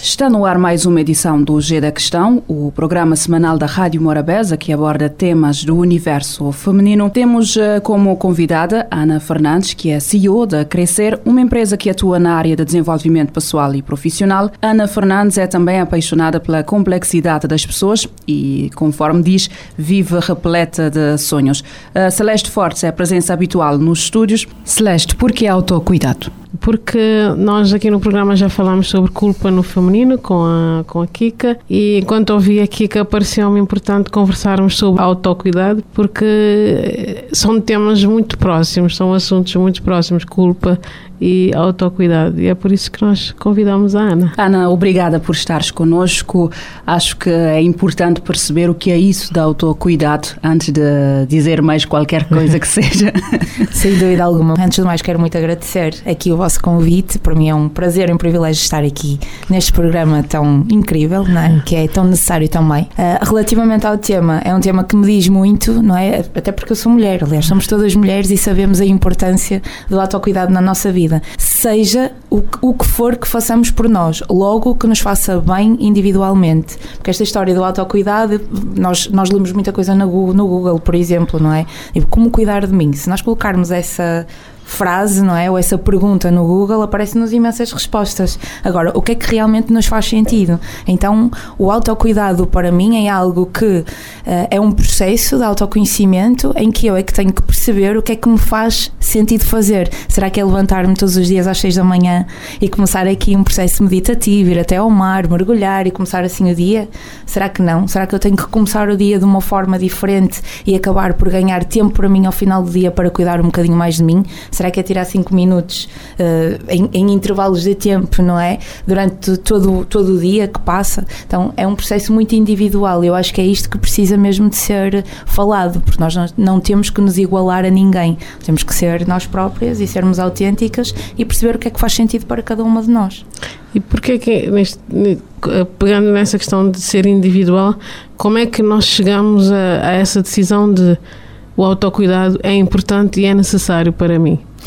Está no ar mais uma edição do G da Questão, o programa semanal da Rádio Morabeza que aborda temas do universo feminino. Temos eh, como convidada Ana Fernandes, que é CEO da Crescer, uma empresa que atua na área de desenvolvimento pessoal e profissional. Ana Fernandes é também apaixonada pela complexidade das pessoas e, conforme diz, vive repleta de sonhos. A Celeste Fortes é a presença habitual nos estúdios. Celeste, por que autocuidado? Porque nós aqui no programa já falámos sobre culpa no feminino com a, com a Kika e enquanto ouvi a Kika pareceu-me importante conversarmos sobre autocuidado porque são temas muito próximos, são assuntos muito próximos, culpa e autocuidado. E é por isso que nós convidamos a Ana. Ana, obrigada por estares connosco. Acho que é importante perceber o que é isso de autocuidado antes de dizer mais qualquer coisa que seja. Sem dúvida alguma. Antes de mais, quero muito agradecer aqui o vosso convite. Para mim é um prazer e um privilégio estar aqui neste programa tão incrível, não é? que é tão necessário também. Uh, relativamente ao tema, é um tema que me diz muito, não é? Até porque eu sou mulher, aliás, somos todas mulheres e sabemos a importância do autocuidado na nossa vida seja o, o que for que façamos por nós, logo que nos faça bem individualmente. Porque esta história do autocuidado, nós, nós lemos muita coisa no Google, no Google, por exemplo, não é? Tipo, como cuidar de mim? Se nós colocarmos essa frase, não é? Ou essa pergunta no Google, aparecem-nos imensas respostas. Agora, o que é que realmente nos faz sentido? Então, o autocuidado para mim é algo que uh, é um processo de autoconhecimento em que eu é que tenho que perceber o que é que me faz sentido fazer. Será que é levantar-me todos os dias às seis da manhã e começar aqui um processo meditativo, ir até ao mar, mergulhar e começar assim o dia? Será que não? Será que eu tenho que começar o dia de uma forma diferente e acabar por ganhar tempo para mim ao final do dia para cuidar um bocadinho mais de mim? Será que é tirar 5 minutos uh, em, em, intervalos de tempo, não é? Durante todo, todo o dia que passa. Então é um processo muito individual. Eu acho que é isto que precisa mesmo de ser falado, porque nós não, não temos que nos igualar a ninguém. Temos que ser nós próprias e sermos autênticas e perceber o que é que faz sentido para cada uma de nós. E porquê que, neste, pegando nessa questão de ser individual, como é que nós chegamos a, a essa decisão de o autocuidado é importante e é necessário para mim?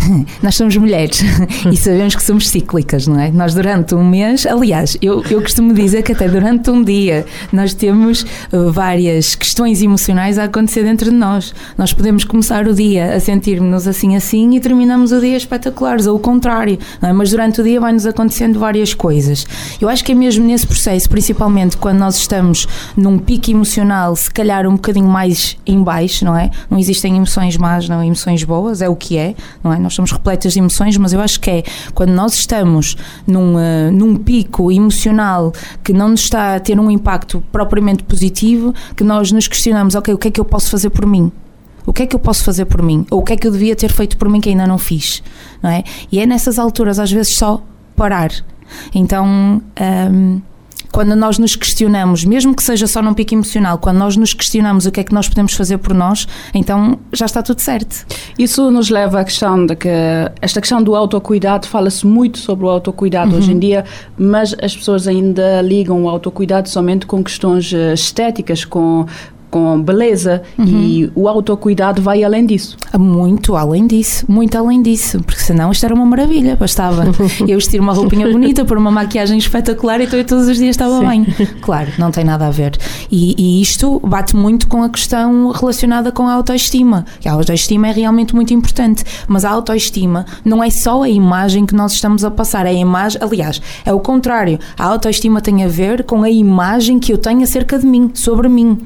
nós somos mulheres e sabemos que somos cíclicas, não é? Nós durante um mês, aliás, eu, eu costumo dizer que até durante um dia nós temos uh, várias questões emocionais a acontecer dentro de nós. Nós podemos começar o dia a sentir-nos assim assim e terminamos o dia espetaculares, ou o contrário, é? Mas durante o dia vai-nos acontecendo várias coisas. Eu acho que é mesmo nesse processo, principalmente quando nós estamos num pico emocional, se calhar um bocadinho mais em baixo, não é? Não existem emoções más, não emoções boas, é o que é, não é? Nós somos repletas de emoções, mas eu acho que é quando nós estamos num, uh, num pico emocional que não nos está a ter um impacto propriamente positivo, que nós nos questionamos, ok, o que é que eu posso fazer por mim? O que é que eu posso fazer por mim? Ou o que é que eu devia ter feito por mim que ainda não fiz? Não é? E é nessas alturas, às vezes, só parar. Então. Um, quando nós nos questionamos, mesmo que seja só num pico emocional, quando nós nos questionamos o que é que nós podemos fazer por nós, então já está tudo certo. Isso nos leva à questão de que esta questão do autocuidado, fala-se muito sobre o autocuidado uhum. hoje em dia, mas as pessoas ainda ligam o autocuidado somente com questões eh, estéticas, com com beleza uhum. e o autocuidado vai além disso. Muito além disso, muito além disso, porque senão isto era uma maravilha, bastava eu vestir uma roupinha bonita, pôr uma maquiagem espetacular e todos os dias estava Sim. bem. Claro, não tem nada a ver. E, e, isto bate muito com a questão relacionada com a autoestima. A autoestima é realmente muito importante, mas a autoestima não é só a imagem que nós estamos a passar, é a imagem, aliás, é o contrário. A autoestima tem a ver com a imagem que eu tenho acerca de mim, sobre mim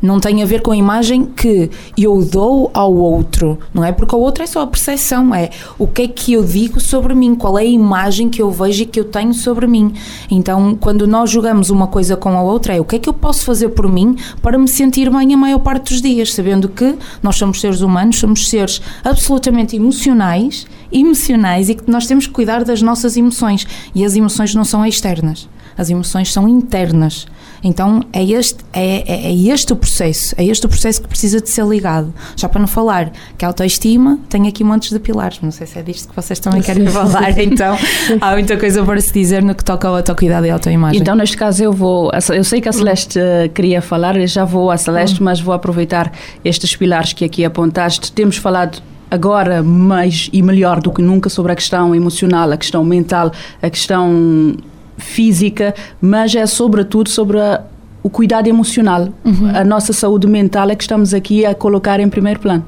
não tem a ver com a imagem que eu dou ao outro, não é? Porque o outro é só a percepção, é o que é que eu digo sobre mim, qual é a imagem que eu vejo e que eu tenho sobre mim. Então, quando nós jogamos uma coisa com a outra, é o que é que eu posso fazer por mim para me sentir bem a maior parte dos dias, sabendo que nós somos seres humanos, somos seres absolutamente emocionais, emocionais e que nós temos que cuidar das nossas emoções. E as emoções não são externas, as emoções são internas Então é este, é, é, é, este o processo, é este o processo que precisa de ser ligado. Já para não falar que a autoestima tem aqui montes de pilares, não sei se é disto que vocês também querem falar, então há muita coisa para se dizer no que toca ao autocuidado e autoimagem. Então, neste caso, eu vou. Eu sei que a Celeste eh, queria falar, eu já vou à Celeste, hum. mas vou aproveitar estes pilares que aqui apontaste. Temos falado agora mais e melhor do que nunca sobre a questão emocional, a questão mental, a questão física, mas é sobretudo sobre a, o cuidado emocional. Uhum. A nossa saúde mental é que estamos aqui a colocar em primeiro plano.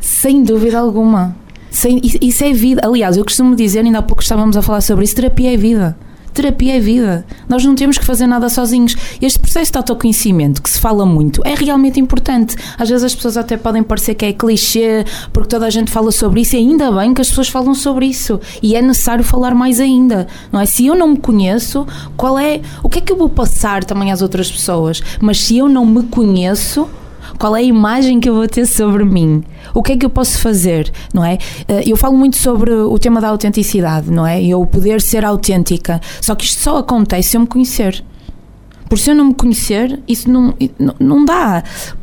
Sem dúvida alguma. Sem, isso é vida. Aliás, eu costumo dizer, ainda há pouco estávamos a falar sobre isso, terapia é vida terapia é vida. Nós não temos que fazer nada sozinhos. Este processo de autoconhecimento que se fala muito é realmente importante. Às vezes as pessoas até podem parecer que é clichê, porque toda a gente fala sobre isso, e ainda bem que as pessoas falam sobre isso. E é necessário falar mais ainda. Não é? Se eu não me conheço, qual é. O que é que eu vou passar também às outras pessoas? Mas se eu não me conheço, qual é a imagem que eu vou ter sobre mim? O que é que eu posso fazer, não é? Eh, eu falo muito sobre o tema da autenticidade, não é? Eu poder ser autêntica. Só que isto só acontece se eu me conhecer. Por se eu não me conhecer, isso não, não dá.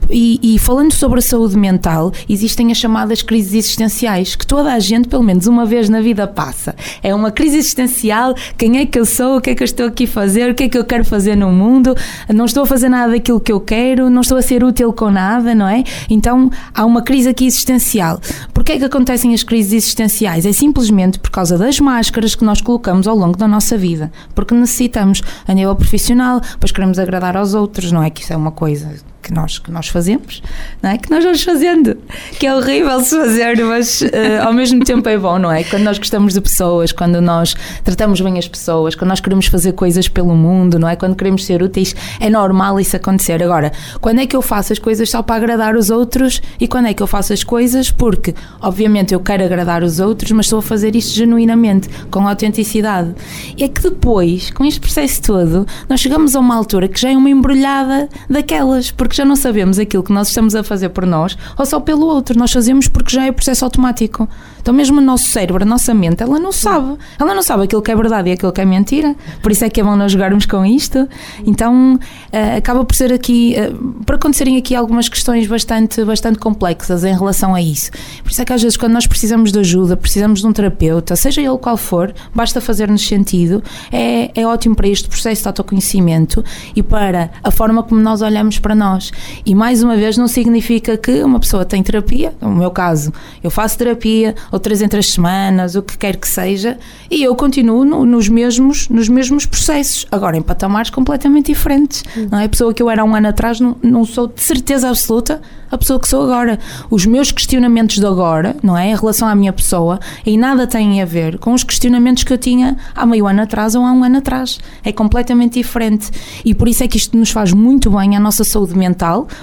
E, e, falando sobre a saúde mental, existem as chamadas crises existenciais, que toda a gente, pelo menos uma vez na vida, passa. É uma crise existencial: quem é que eu sou, o que é que eu estou aqui a fazer, o que é que eu quero fazer no mundo, não estou a fazer nada daquilo que eu quero, não estou a ser útil com nada, não é? Então há uma crise aqui existencial. Porquê é que acontecem as crises existenciais? É simplesmente por causa das máscaras que nós colocamos ao longo da nossa vida. Porque necessitamos, a nível profissional, pois queremos agradar aos outros, não é? Que isso é uma coisa que nós, que nós fazemos, não é? Que nós vamos fazendo, que é horrível se fazer, mas uh, ao mesmo tempo é bom, não é? Quando nós gostamos de pessoas, quando nós tratamos bem as pessoas, quando nós queremos fazer coisas pelo mundo, não é? Quando queremos ser úteis, é normal isso acontecer. Agora, quando é que eu faço as coisas só para agradar os outros e quando é que eu faço as coisas porque, obviamente, eu quero agradar os outros, mas estou a fazer isto genuinamente, com autenticidade. E é que depois, com este processo todo, nós chegamos a uma altura que já é uma embrulhada daquelas, porque porque já não sabemos aquilo que nós estamos a fazer por nós ou só pelo outro. Nós fazemos porque já é processo automático. Então, mesmo o nosso cérebro, a nossa mente, ela não sabe. Ela não sabe aquilo que é verdade e aquilo que é mentira. Por isso é que é bom nós jogarmos com isto. Então, uh, acaba por ser aqui, uh, por acontecerem aqui algumas questões bastante, bastante complexas em relação a isso. Por isso é que às vezes, quando nós precisamos de ajuda, precisamos de um terapeuta, seja ele qual for, basta fazer-nos sentido. É, é ótimo para este processo de autoconhecimento e para a forma como nós olhamos para nós. E mais uma vez, não significa que uma pessoa tem terapia, no meu caso, eu faço terapia, ou três em três semanas, o que quer que seja, e eu continuo no, nos, mesmos, nos mesmos processos, agora em patamares completamente diferentes. Não é? A pessoa que eu era um ano atrás não, não sou de certeza absoluta a pessoa que sou agora. Os meus questionamentos de agora, não é? Em relação à minha pessoa, e nada têm a ver com os questionamentos que eu tinha há meio ano atrás ou há um ano atrás. É completamente diferente. E por isso é que isto nos faz muito bem à nossa saúde mental.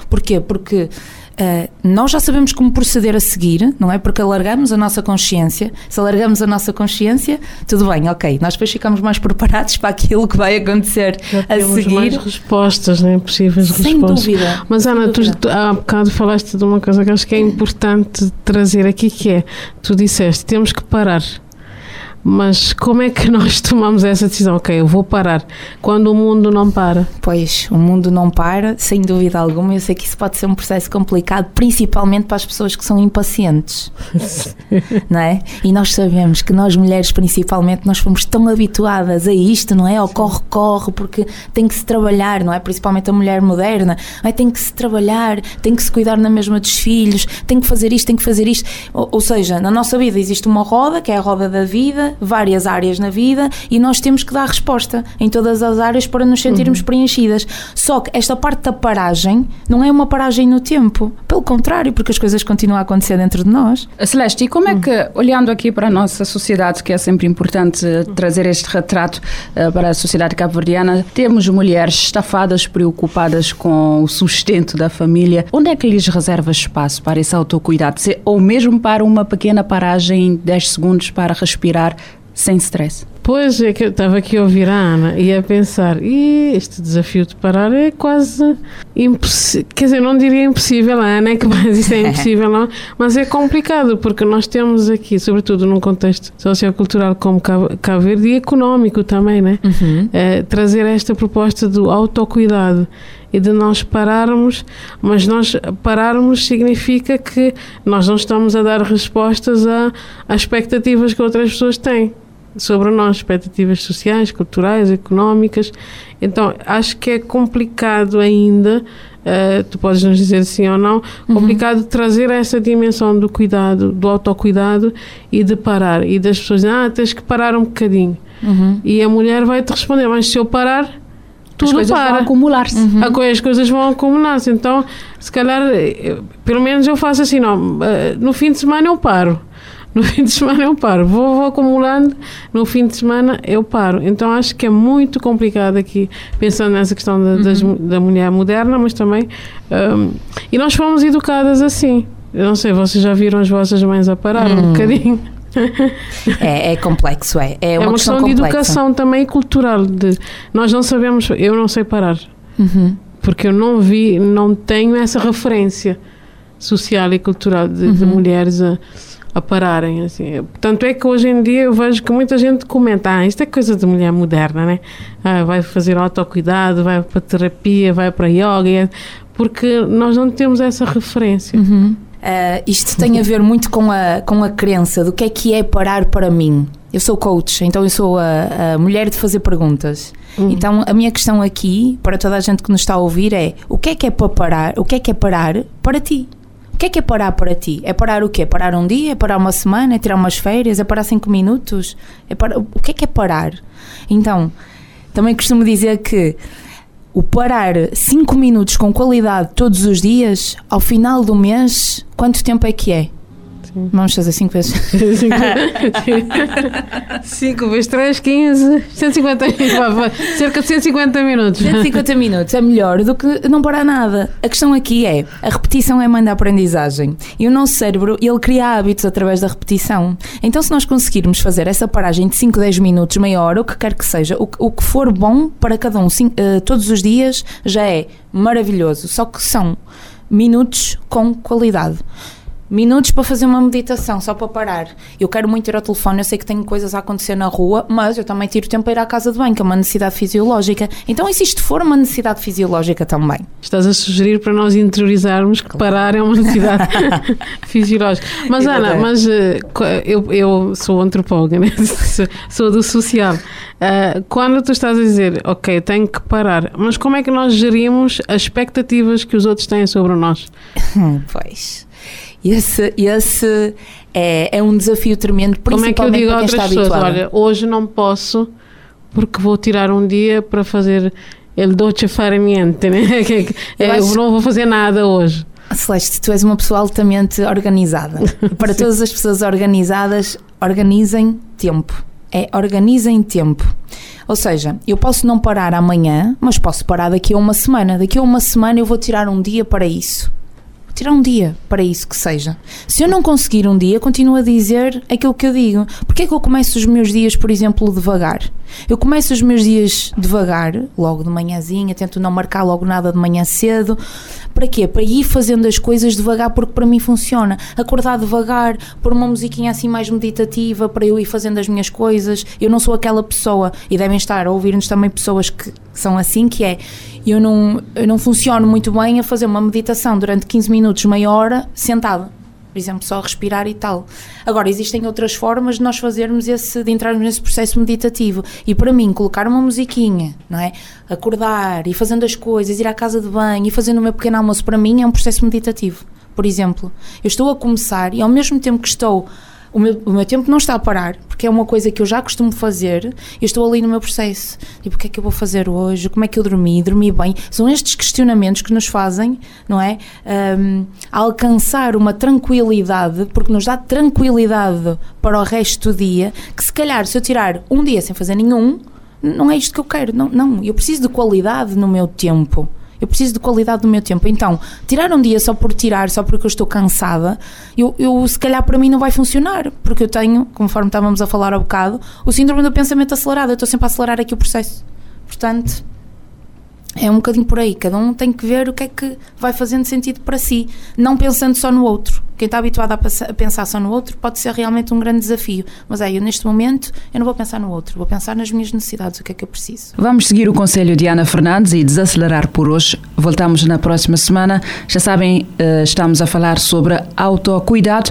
Porquê? Porque Uh, nós já sabemos como proceder a seguir, não é? Porque alargamos a nossa consciência. Se alargamos a nossa consciência, tudo bem, ok. Nós depois ficamos mais preparados para aquilo que vai acontecer já a seguir. mais respostas, né? possíveis Sem respostas. Dúvida. Mas Ana, dúvida. tu há bocado falaste de uma coisa que acho que é importante trazer aqui, que é, tu disseste, temos que parar mas como é que nós tomamos essa decisão? Ok, eu vou parar. Quando o mundo não para? Pois, o mundo não para, sem dúvida alguma. Eu sei que isso pode ser um processo complicado, principalmente para as pessoas que são impacientes. não é? E nós sabemos que nós mulheres, principalmente, nós fomos tão habituadas a isto, não é? Ao corre-corre, porque tem que se trabalhar, não é? Principalmente a mulher moderna, é? tem que se trabalhar, tem que se cuidar na mesma dos filhos, tem que fazer isto, tem que fazer isto. Ou, ou seja, na nossa vida existe uma roda, que é a roda da vida, várias áreas na vida e nós temos que dar resposta em todas as áreas para nos sentirmos uhum. preenchidas. Só que esta parte da paragem não é uma paragem no tempo, pelo contrário, porque as coisas continuam a acontecer dentro de nós. Celeste, e como é que, olhando aqui para a nossa sociedade, que é sempre importante trazer este retrato uh, para a sociedade cabo-verdiana, temos mulheres estafadas, preocupadas com o sustento da família. Onde é que lhes reserva espaço para esse autocuidado? Ou mesmo para uma pequena paragem, 10 segundos para respirar sem stress. Pois é que eu estava aqui a ouvir a Ana e a pensar, e este desafio de parar é quase impossível, quer dizer, não diria impossível, a Ana é que vai dizer é impossível, não, mas é complicado porque nós temos aqui, sobretudo num contexto sociocultural como Cabo Verde e económico também, né? Uhum. É, trazer esta proposta do autocuidado e de nós pararmos, mas nós pararmos significa que nós não estamos a dar respostas a, a expectativas que outras pessoas têm sobre nós, expectativas sociais, culturais, económicas. Então, acho que é complicado ainda, uh, tu podes nos dizer sim ou não, uhum. complicado trazer essa dimensão do cuidado, do autocuidado e de parar. E das pessoas, ah, tens que parar um bocadinho. Uhum. E a mulher vai te responder, mas se eu parar, tudo as coisas para. vão acumular-se. Uhum. As coisas vão acumular-se. Então, se calhar, eh, pelo menos eu faço assim, não, eh, no fim de semana eu paro no fim de semana eu paro. Vou, vou, acumulando, no fim de semana eu paro. Então acho que é muito complicado aqui, pensando nessa questão da, uhum. da mulher moderna, mas também. Um, e nós fomos educadas assim. Eu não sei, vocês já viram as vossas mães a parar um hum. bocadinho? É, é, complexo, é. É uma, é uma questão, questão de educação também cultural. De, nós não sabemos, eu não sei parar. Uhum. Porque eu não vi, não tenho essa referência social e cultural de, uhum. de mulheres a a pararem. Assim. Tanto é que hoje em dia eu vejo que muita gente comenta: ah, isto é coisa de mulher moderna, né? Ah, vai fazer autocuidado, vai para terapia, vai para yoga, porque nós não temos essa referência. Uhum. Uh, isto tem a ver muito com a, com a crença do que é que é parar para mim. Eu sou coach, então eu sou a, a mulher de fazer perguntas. Uhum. Então a minha questão aqui, para toda a gente que nos está a ouvir, é o que é que é para parar? O que é que é parar para ti? Que é que é parar para ti? É parar o quê? É parar um dia? É parar uma semana? É tirar umas férias? É parar cinco minutos? É parar... O que é que é parar? Então, também costumo dizer que o parar cinco minutos com qualidade todos os dias, ao final do mês, quanto tempo é que é? Sim. Vamos fazer 5 vezes. 5 vezes 3, 15, 150 cerca de 150 minutos. 150 minutos é melhor do que não parar nada. A questão aqui é, a repetição é mãe da aprendizagem. E o nosso cérebro, ele cria hábitos através da repetição. Então se nós conseguirmos fazer essa paragem de 5, 10 minutos, meia hora, o que quer que seja, o, o que for bom para cada um, cinco, uh, todos os dias, já é maravilhoso. Só que são minutos com qualidade minutos para fazer uma meditação, só para parar. Eu quero muito ir ao telefone, eu sei que tenho coisas a acontecer na rua, mas eu também tiro tempo para ir à casa de banho, que é uma necessidade fisiológica. Então, e se isto for uma necessidade fisiológica também? Estás a sugerir para nós interiorizarmos que parar é uma necessidade fisiológica. Mas, Ana, mas eh, eu, eu sou antropóloga, né? sou do social. Uh, quando tu estás a dizer, ok, tenho que parar, mas como é que nós gerimos as expectativas que os outros têm sobre nós? pois. Esse, esse é, é um desafio tremendo, principalmente Como é que eu digo a outras pessoas, olha, hoje não posso porque vou tirar um dia para fazer ele dolce fare niente, né? eu, eu acho... não vou fazer nada hoje. Celeste, tu és uma pessoa altamente organizada. Para todas as pessoas organizadas, organizem tempo. É organizem tempo. Ou seja, eu posso não parar amanhã, mas posso parar daqui a uma semana. Daqui a uma semana eu vou tirar um dia para isso tirar um dia para isso que seja. Se eu não conseguir um dia, continuo a dizer aquilo que eu digo. Porquê é que eu começo os meus dias, por exemplo, devagar? Eu começo os meus dias devagar, logo de manhãzinha, tento não marcar logo nada de manhã cedo. Para quê? Para ir fazendo as coisas devagar, porque para mim funciona. Acordar devagar, pôr uma musiquinha assim mais meditativa para eu ir fazendo as minhas coisas. Eu não sou aquela pessoa, e devem estar a ouvir-nos também pessoas que são assim, que é eu não, eu não funciono muito bem a fazer uma meditação durante 15 minutos, meia hora, sentada. Por exemplo, só respirar e tal. Agora, existem outras formas de nós fazermos esse, de entrarmos nesse processo meditativo. E para mim, colocar uma musiquinha, não é? Acordar e fazendo as coisas, ir à casa de banho e fazendo o meu pequeno almoço, para mim é um processo meditativo. Por exemplo, eu estou a começar e ao mesmo tempo que estou o meu, o meu tempo não está a parar, porque é uma coisa que eu já costumo fazer, eu estou ali no meu processo. Tipo, o que é que eu vou fazer hoje? Como é que eu dormi? Dormi bem? São estes questionamentos que nos fazem, não é? Um, alcançar uma tranquilidade, porque nos dá tranquilidade para o resto do dia, que se calhar se eu tirar um dia sem fazer nenhum, não é isto que eu quero. Não, não eu preciso de qualidade no meu tempo. Eu preciso de qualidade do meu tempo. Então, tirar um dia só por tirar, só porque eu estou cansada, eu, eu se calhar para mim não vai funcionar, porque eu tenho, conforme estávamos a falar há bocado, o síndrome do pensamento acelerado. Eu estou sempre a acelerar aqui o processo. Portanto, é um bocadinho por aí. Cada um tem que ver o que é que vai fazendo sentido para si, não pensando só no outro. Quem está habituado a, pensar só no outro pode ser realmente um grande desafio. Mas aí, eu neste momento, eu não vou pensar no outro, vou pensar nas minhas necessidades, o que é que eu preciso. Vamos seguir o conselho de Ana Fernandes e desacelerar por hoje. Voltamos na próxima semana. Já sabem, eh, estamos a falar sobre autocuidado.